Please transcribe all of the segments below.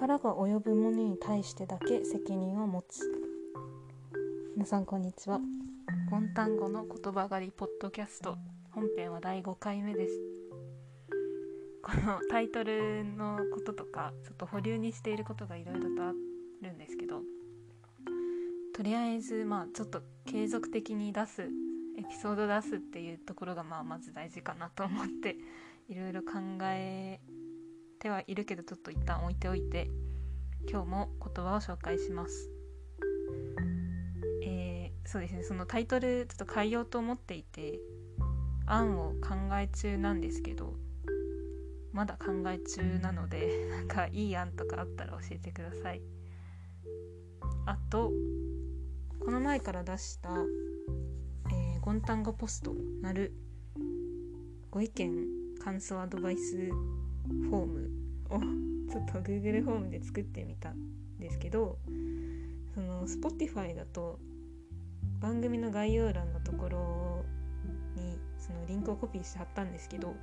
力が及ぶものに対してだけ責任を持つ。皆さんこんにちは。ゴンタン語の言葉狩りポッドキャスト本編は第5回目です。このタイトルのこととかちょっと保留にしていることがいろいろとあるんですけどとりあえずまあちょっと継続的に出すエピソード出すっていうところがまあまず大事かなと思っていろいろ考えてはいるけどちょっと一旦置いておいて今日も言葉を紹介します。えー、そうですねそのタイトルちょっと変えようと思っていて案を考え中なんですけどまだ考え中なので なんかいい案とかあったら教えてください。あとこの前から出した、え、ゴンタンゴポストなるご意見感想アドバイスフォームをちょっと Google フォームで作ってみたんですけどその Spotify だと番組の概要欄のところにそのリンクをコピーして貼ったんですけど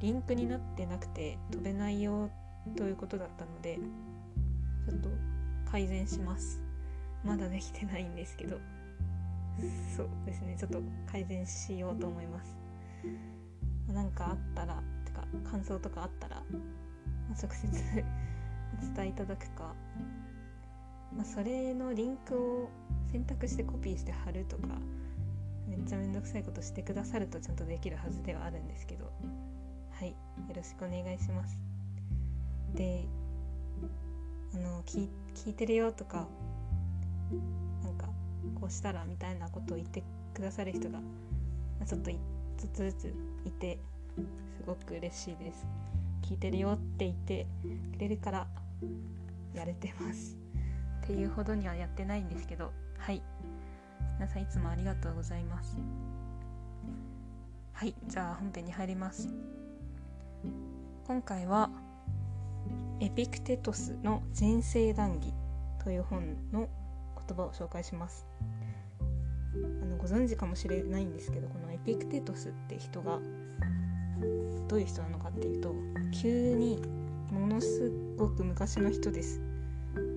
リンクになってなくて飛べないよということだったのでちょっと改善します。まだできてないんですけど。そうですねちょっと改善しようと思います。何かあったら感想とかあったら、まあ、直接 お伝えいただくか、まあ、それのリンクを選択してコピーして貼るとかめっちゃめんどくさいことしてくださるとちゃんとできるはずではあるんですけど。はいよろしくお願いします。であの聞聞いてるよとかなんかこうしたらみたいなことを言ってくださる人がちょっとずつずついてすごく嬉しいです。聞いてるよって言ってくれるからやれてます。っていうほどにはやってないんですけど。はい。皆さんいつもありがとうございます。はい。じゃあ本編に入ります。今回はエピクテトスの人生談義という本の言葉を紹介します。あのご存知かもしれないんですけどこのエピクテトスって人がどういう人なのかっていうと急にものすごく昔の人です。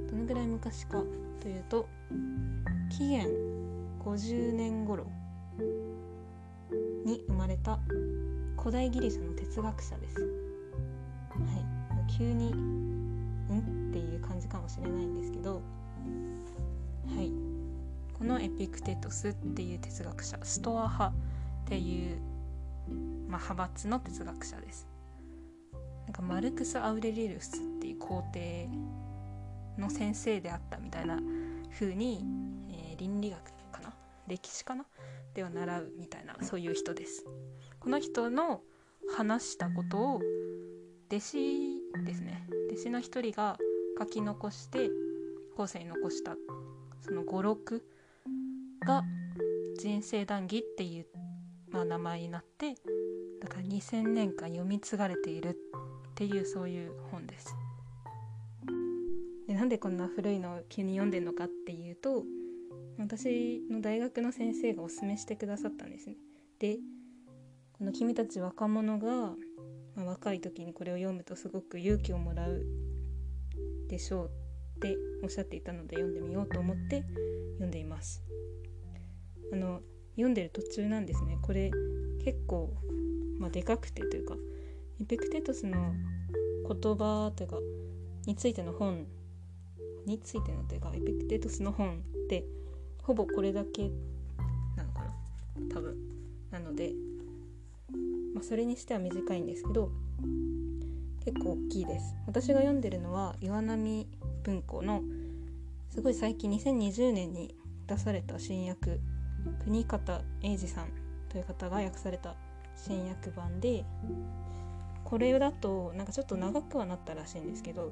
どのぐらい昔かというと紀元50年頃に生まれた古代ギリシャの哲学者です。はい。急にん？っていう感じかもしれないんですけどはい。このエピクテトスっていう哲学者ストア派っていう、まあ、派閥の哲学者です。なんかマルクス・アウレリウスっていう皇帝の先生であったみたいな風に、えー、倫理学かな？歴史かな？では習うみたいなそういう人です。この人の話したことを弟子ですね。弟子の一人が書き残して後世に残したその語録が人生談義っていう、まあ、名前になってか2000年間読み継がれているっていうそういう本です。でなんでこんな古いのを急に読んでるのかっていうと私の大学の先生がおすすめしてくださったんですね。でこの君たち若者が、まあ、若い時にこれを読むとすごく勇気をもらうでしょうっておっしゃっていたので読んでみようと思って読んでいますあの読んでる途中なんですねこれ結構、まあ、でかくてというかエピクテトスの言葉というかについての本についてのというかエピクテトスの本ってほぼこれだけなのかな多分。なので、まあ、それにしては短いんですけど結構大きいです。私が読んでるのは岩波文庫のすごい最近2020年に出された新訳国方英二さんという方が訳された新訳版でこれだとなんかちょっと長くはなったらしいんですけど、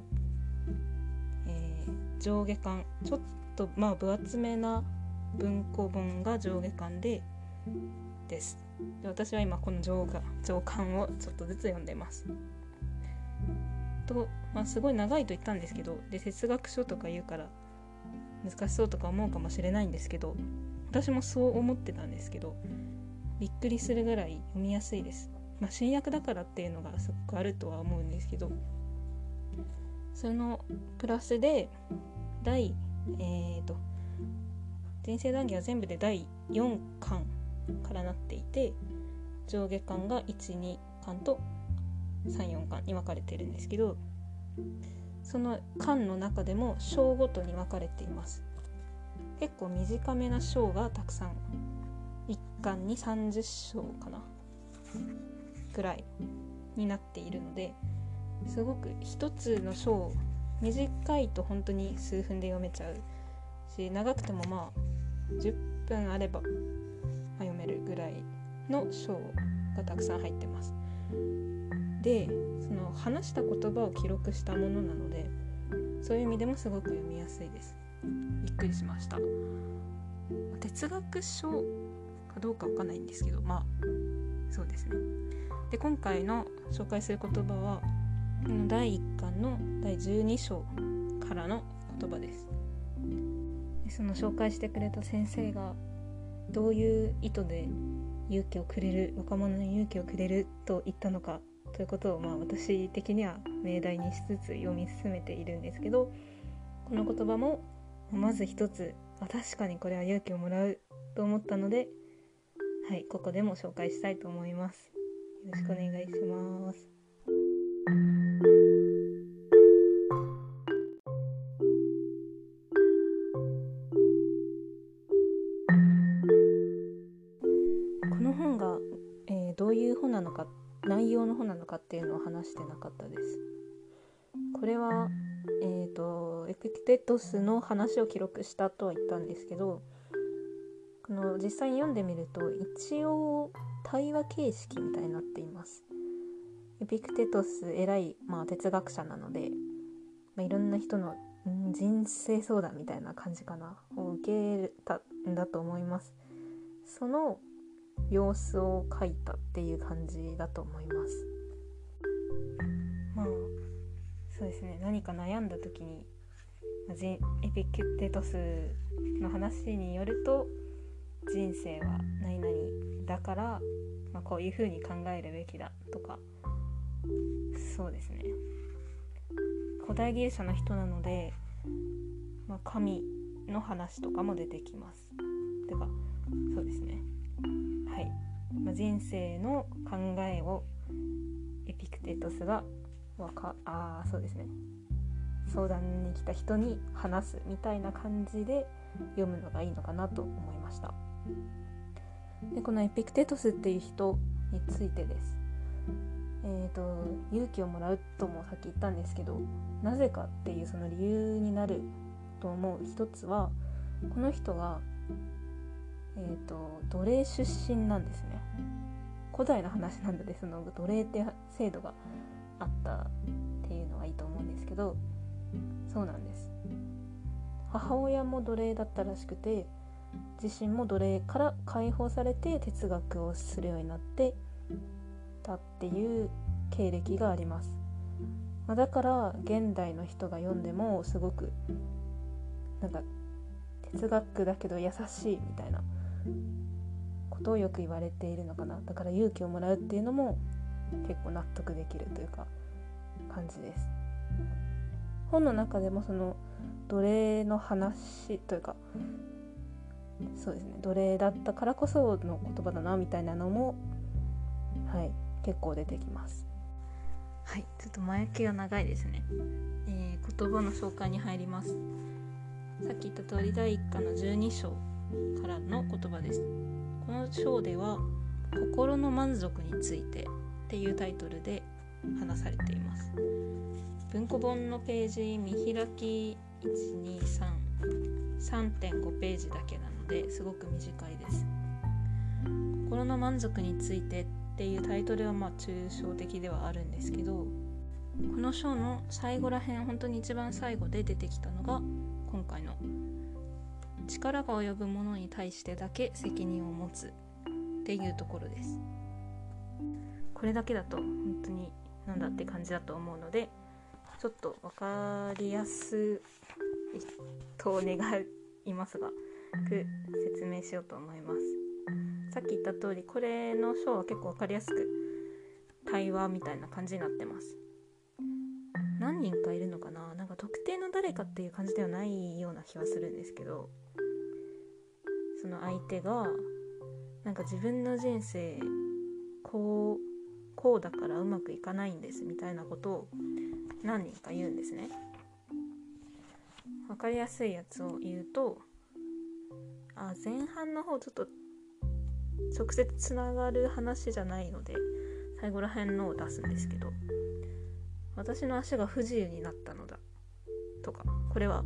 えー、上下巻ちょっとまあ分厚めな文庫本が上下巻でです。で私は今この上下上巻をちょっとずつ読んでます。と、まあ、すごい長いと言ったんですけどで哲学書とか言うから難しそうとか思うかもしれないんですけど私もそう思ってたんですけどびっくりするぐらい読みやすいです。まあ、新訳だからっていうのがすごくあるとは思うんですけどそのプラスで第えーと人生談義は全部で第4巻からなっていて上下巻が12巻と34巻に分かれてるんですけどその巻の中でも章ごとに分かれています結構短めな章がたくさん1巻に30章かなぐらいになっているのですごく一つの章短いと本当に数分で読めちゃうし長くてもまあ10分あれば、読めるぐらいの章がたくさん入ってます。でその話した言葉を記録したものなのでそういう意味でもすごく読みやすいです。びっくりしました。哲学書かどうかわかんないんですけどまあそうですね。で今回の紹介する言葉は第1巻の第12章からの言葉ですその紹介してくれた先生がどういう意図で勇気をくれる若者に勇気をくれると言ったのかということをまあ私的には命題にしつつ読み進めているんですけどこの言葉もまず一つあ確かにこれは勇気をもらうと思ったのではいここでも紹介したいと思いますよろしくお願いしますこの本が、え、どういう本なのか内容の本なのかっていうのを話してなかったです。これは、えーと、エピクテトスの話を記録したとは言ったんですけど実際に読んでみると一応対話形式みたいになっています。エピクテトス偉い、まあ、哲学者なので、まあ、いろんな人の人生相談みたいな感じかなを受けたんだと思います。その様子を描いたっていう感じだと思いますまあそうですね何か悩んだ時にエピクテトスの話によると人生は何々だから、まあ、こういうふうに考えるべきだとかそうですね。古代ギリシャの人なので、まあ、神の話とかも出てきます。てかそうですね。はい。まあ、人生の考えをエピクテトスがわかあそうですね相談に来た人に話すみたいな感じで読むのがいいのかなと思いました。でこのエピクテトスっていう人についてです。えーと、と勇気をもらうともさっき言ったんですけどなぜかっていうその理由になると思う一つはこの人がえーと、奴隷出身なんですね。古代の話なのでその奴隷って制度があったっていうのはいいと思うんですけどそうなんです。母親も奴隷だったらしくて自身も奴隷から解放されて哲学をするようになってたっていう経歴があります、ま、だから現代の人が読んでもすごくなんか哲学だけど優しいみたいなことをよく言われているのかな。だから勇気をもらうっていうのも結構納得できるというか感じです。本の中でもその奴隷の話というかそうですね奴隷だったからこその言葉だなみたいなのもはい結構出てきます。はいちょっと前置きが長いですね、えー、言葉の紹介に入ります。さっき言った通り第1課の12章からの言葉です。この章では「心の満足について」っていうタイトルで話されています。文庫本のページ見開き1233.5ページだけなのですごく短いです。心の満足についてっていうタイトルはまあ抽象的ではあるんですけどこの章の最後らへん本当に一番最後で出てきたのが今回の。力が及ぶものに対してだけ責任を持つ。っていうところです。これだけだと本当になんだって感じだと思うのでちょっと分かりやすいと願いますがく説明しようと思います。さっき言った通りこれの章は結構分かりやすく対話みたいな感じになってます。何人かいるのかな？なんか特定の誰かっていう感じではないような気はするんですけどその相手がなんか自分の人生こうこうだからうまくいかないんですみたいなことを何人か言うんですね。分かりやすいやつを言うとあ前半の方ちょっと直接つながる話じゃないので最後ら辺のを出すんですけど私の足が不自由になったのだとかこれは、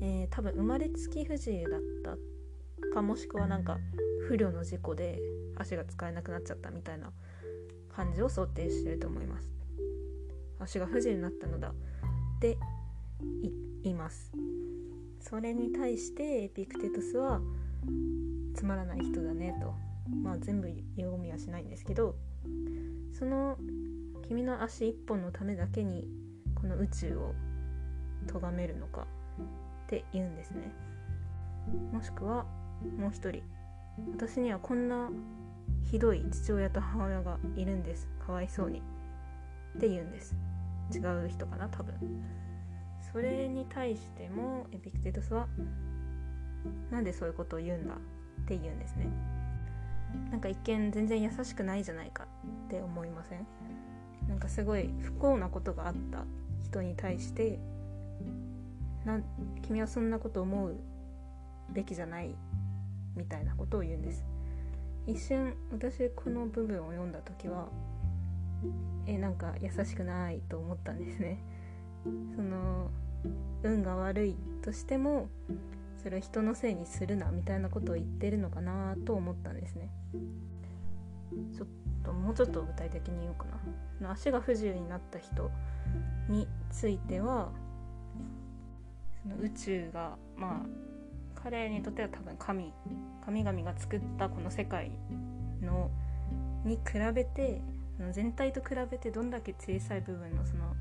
えー、多分生まれつき不自由だったかもしくはなんか不慮の事故で足が使えなくなっちゃったみたいな感じを想定してると思います足が不自由になったのだ。って言います。それに対してエピクテトスはつまらない人だねと。まあ全部読みはしないんですけどその君の足一本のためだけにこの宇宙を咎めるのかって言うんですね。もしくはもう一人。私にはこんなひどい父親と母親がいるんです。かわいそうに。って言うんです。違う人かな多分。それに対してもエピクテトスはなんでそういうことを言うんだ？って言うんですね。なんか一見全然優しくないじゃないかって思いません？なんかすごい不幸なことがあった人に対してな君はそんなこと思うべきじゃない？みたいなことを言うんです。一瞬私この部分を読んだ時はえなんか優しくないと思ったんですね。その運が悪いとしてもそれを人のせいにするなみたいなことを言ってるのかなと思ったんですね。ちょっともうちょっと具体的に言おうかな。足が不自由になった人についてはその宇宙がまあ彼にとっては多分神神々が作ったこの世界のに比べて全体と比べてどんだけ小さい部分のその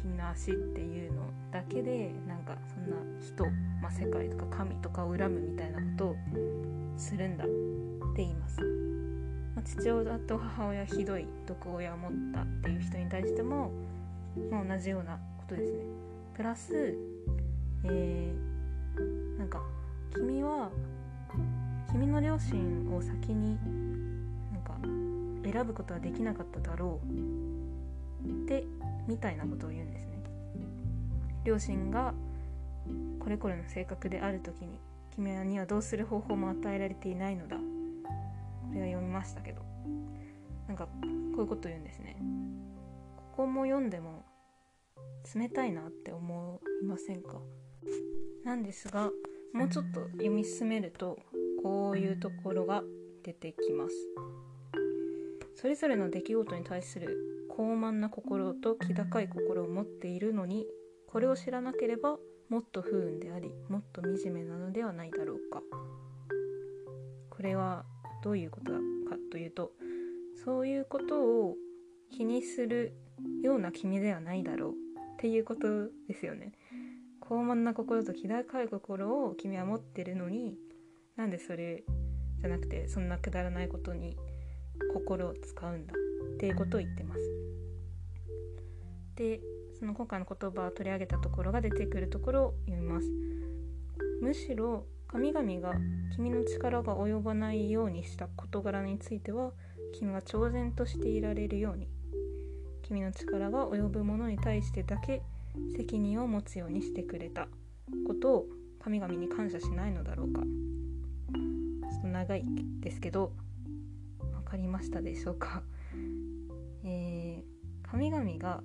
君の足っていうのだけでなんかそんな人、まあ、世界とか神とかを恨むみたいなことをするんだって言います。まあ、父親と母親ひどい毒親を持ったっていう人に対しても、まあ、同じようなことですね。プラス、えー、なんか君は君の両親を先に選ぶことはできなかっただろう。ってみたいなことを言うんですね。両親がこれこれの性格である時に君にはどうする方法も与えられていないのだ。これは読みましたけど。なんかこういうこと言うんですね。ここも読んでも冷たいなって思いませんか？なんですがもうちょっと読み進めるとこういうところが出てきます。それぞれの出来事に対する高慢な心と気高い心を持っているのにこれを知らなければもっと不運でありもっと惨めなのではないだろうか。これはどういうことかというとそういうことを気にするような君ではないだろうっていうことですよね。高慢な心と気高い心を君は持ってるのになんでそれじゃなくてそんなくだらないことに心を使うんだっていうことを言ってます。でその今回の言葉を取り上げたところが出てくるところを読みます。むしろ神々が君の力が及ばないようにした事柄については君が超然としていられるように君の力が及ぶものに対してだけ責任を持つようにしてくれたことを神々に感謝しないのだろうか。ちょっと長いですけどかりましたでしょうか、えー、神々が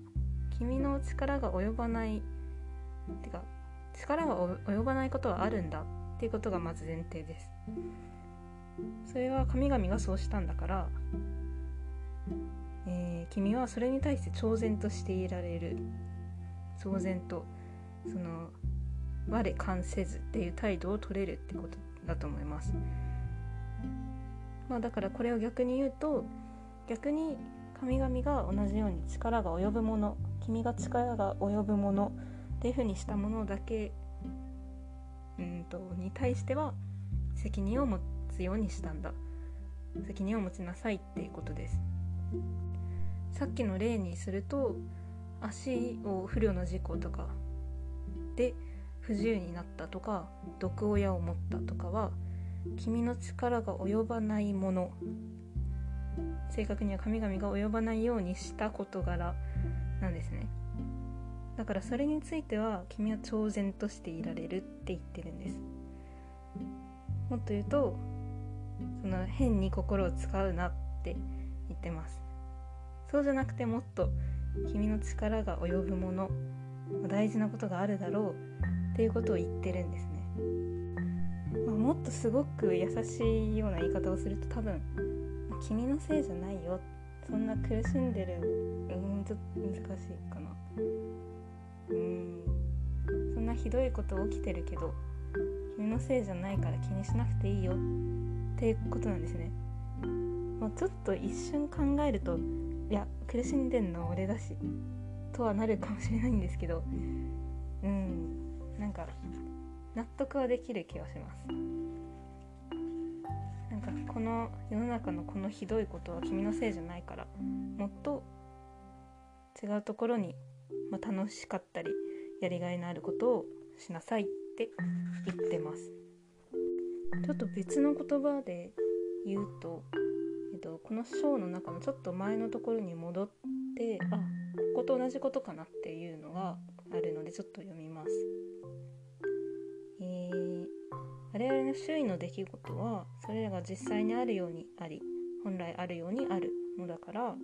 君の力が及ばないてか力が及ばないことはあるんだっていうことがまず前提です。それは神々がそうしたんだから、えー、君はそれに対して超然としていられる。超然とその我関せずっていう態度を取れるってことだと思います。まあだからこれを逆に言うと逆に神々が同じように力が及ぶもの君が力が及ぶものっていうふうにしたものだけうんとに対しては責任を持つようにしたんだ。責任を持ちなさいっていうことです。さっきの例にすると足を不慮の事故とかで不自由になったとか毒親を持ったとかは君の力が及ばないもの。正確には神々が及ばないようにした事柄なんですね。だからそれについては君は超然としていられるって言ってるんです。もっと言うとその変に心を使うなって言ってます。そうじゃなくてもっと君の力が及ぶもの大事なことがあるだろうっていうことを言ってるんですね、もっとすごく優しいような言い方をすると多分君のせいじゃないよ。そんな苦しんでる。うんちょっと難しいかな。うん。そんなひどいこと起きてるけど君のせいじゃないから気にしなくていいよ。っていうことなんですね。もうちょっと一瞬考えるといや苦しんでんの俺だし。とはなるかもしれないんですけど。うん。なんか納得はできる気がします。かこの世の中のこのひどいことは君のせいじゃないからもっと違うところに、まあ、楽しかったりやりがいのあることをしなさいって言ってますちょっと別の言葉で言うと、えっと、この章の中のちょっと前のところに戻ってあここと同じことかなっていうのがあるのでちょっと読みます。周囲の出来事はそれらが実際にあるようにあり本来あるようにあるのだから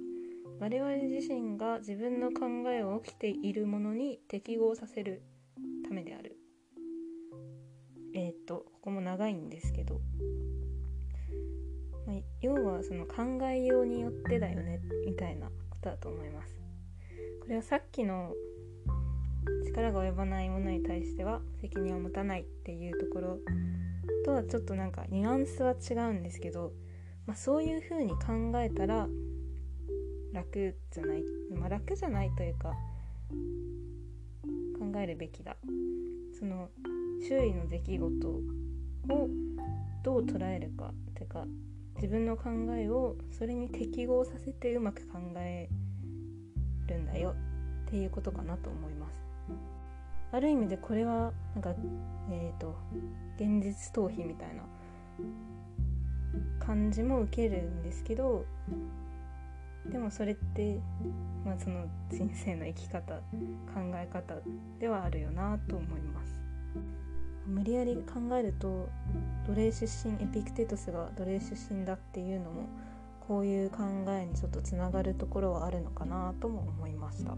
我々自身が自分の考えを起きているものに適合させるためである。えっ、とここも長いんですけど、まあ、要はその考えようによってだよねみたいなことだと思います。これはさっきの力が及ばないものに対しては責任を持たないっていうところとはちょっとなんかニュアンスは違うんですけど、まあ、そういう風に考えたら楽じゃない、まあ、楽じゃないというか考えるべきだその周囲の出来事をどう捉えるかてか自分の考えをそれに適合させてうまく考えるんだよっていうことかなと思います。ある意味でこれはなんかえっ、ー、と現実逃避みたいな感じも受けるんですけどでもそれって、まあ、その人生の生き方考え方ではあるよなと思います無理やり考えると奴隷出身エピクテトスが奴隷出身だっていうのもこういう考えにちょっとつながるところはあるのかなとも思いました。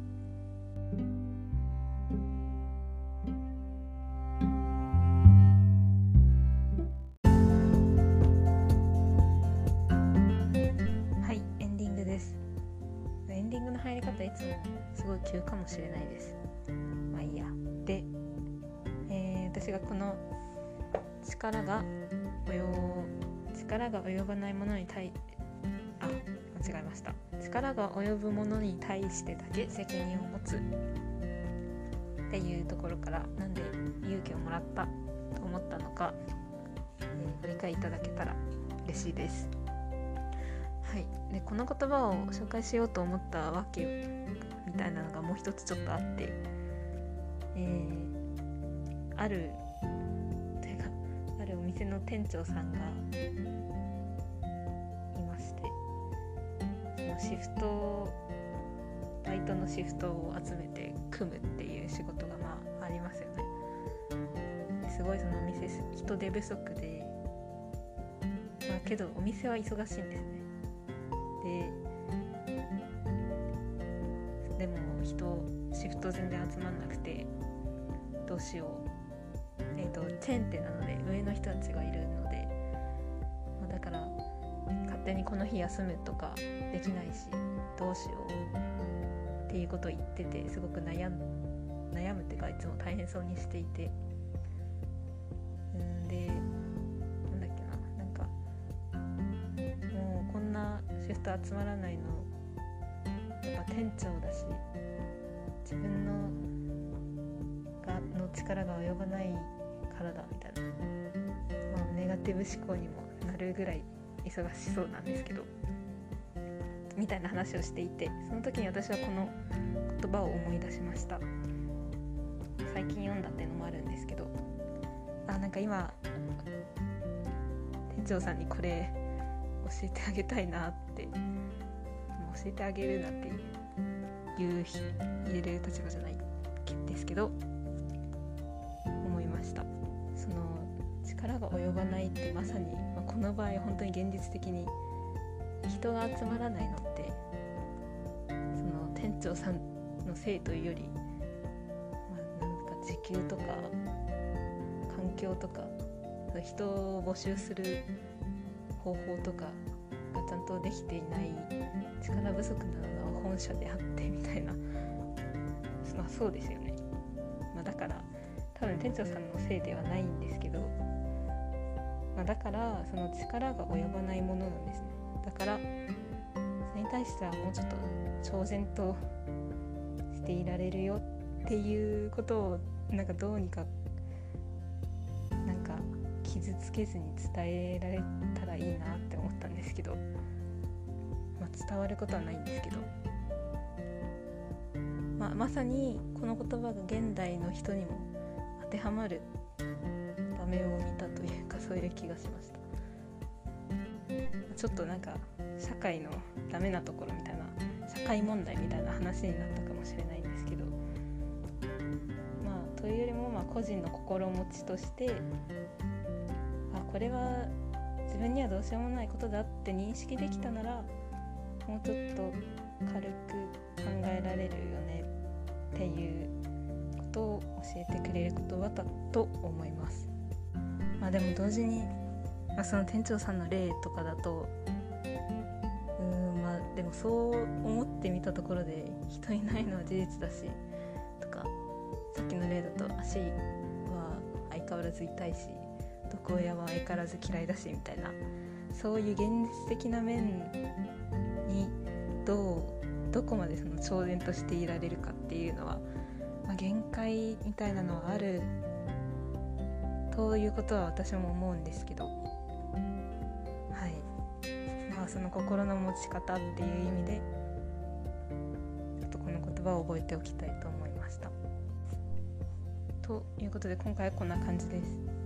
力が及力が及ばないものに対あ間違えました。力が及ぶものに対してだけ責任を持つ。っていうところからなんで勇気をもらったと思ったのか、えー、ご理解いただけたら嬉しいです。はい、でこの言葉を紹介しようと思ったわけみたいなのがもう一つちょっとあって、えー、あるるお店の店長さんがいましてそのシフトバイトのシフトを集めて組むっていう仕事がまあありますよね。すごいそのお店人手不足でまあけどお店は忙しいんですね。ででも人シフト全然集まんなくてどうしよう、とチェーン店なので上の人たちがいるので、まあ、だから勝手にこの日休むとかできないしどうしようっていうことを言っててすごく悩む悩むっていうかいつも大変そうにしていて。うんでなんだっけななんかもうこんなシフト集まらないのやっぱ店長だし自分のがの力が及ばないからだみたいな、まあ、ネガティブ思考にもなるぐらい忙しそうなんですけど。みたいな話をしていてその時に私はこの言葉を思い出しました。最近読んだっていうのもあるんですけど。あなんか今店長さんにこれ教えてあげたいなって教えてあげるなって言う言える立場じゃないですけど。及ばないってまさに、まあ、この場合本当に現実的に人が集まらないのってその店長さんのせいというより、まあ、なんか時給とか環境とか人を募集する方法とかがちゃんとできていない力不足なのは本社であってみたいな。まあそうですよね、まあ、だから多分店長さんのせいではないんですけど、まあ、だからその力が及ばないものなんですね。だからそれに対してはもうちょっと超然としていられるよっていうことをなんかどうにかなんか傷つけずに伝えられたらいいなって思ったんですけど、まあ、伝わることはないんですけど、まあ、まさにこの言葉が現代の人にも当てはまる場面を見たというかそういう気がしましたちょっとなんか社会のダメなところみたいな社会問題みたいな話になったかもしれないんですけどまあというよりもまあ個人の心持ちとしてあこれは自分にはどうしようもないことだって認識できたならもうちょっと軽く考えられるよねっていうことを教えてくれる言葉だと思います。まあ、でも同時に、まあ、その店長さんの例とかだとうんまあでもそう思ってみたところで人いないのは事実だしとかさっきの例だと足は相変わらず痛いし毒親は相変わらず嫌いだしみたいなそういう現実的な面にどうどこまでその超然としていられるかっていうのは、まあ、限界みたいなのはあるということは私も思うんですけどはいまあその心の持ち方っていう意味でちょっとこの言葉を覚えておきたいと思いました。ということで今回はこんな感じです。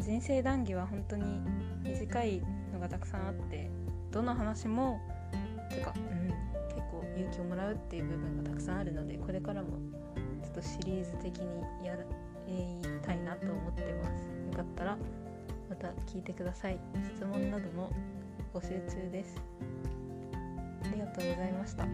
人生談義は本当に短いのがたくさんあってどの話もてか、うん、結構勇気をもらうっていう部分がたくさんあるのでこれからもちょっとシリーズ的にや言いたいなと思ってます。よかったらまた聞いてください。質問なども募集中です。ありがとうございました。